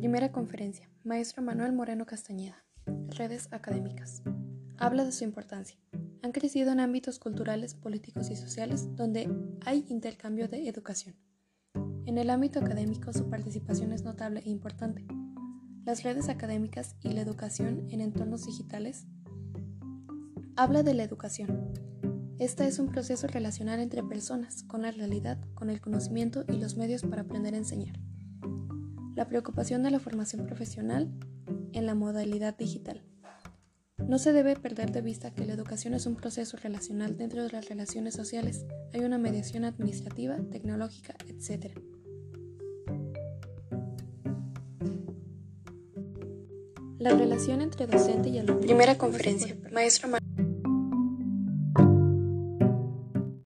Primera conferencia. Maestro Manuel Moreno Castañeda. Redes académicas. Habla de su importancia. Han crecido en ámbitos culturales, políticos y sociales donde hay intercambio de educación. En el ámbito académico su participación es notable e importante. Las redes académicas y la educación en entornos digitales. Habla de la educación. Esta es un proceso relacional entre personas, con la realidad, con el conocimiento y los medios para aprender a enseñar la preocupación de la formación profesional en la modalidad digital. No se debe perder de vista que la educación es un proceso relacional dentro de las relaciones sociales. Hay una mediación administrativa, tecnológica, etc. La relación entre docente y alumno. Primera conferencia. Maestro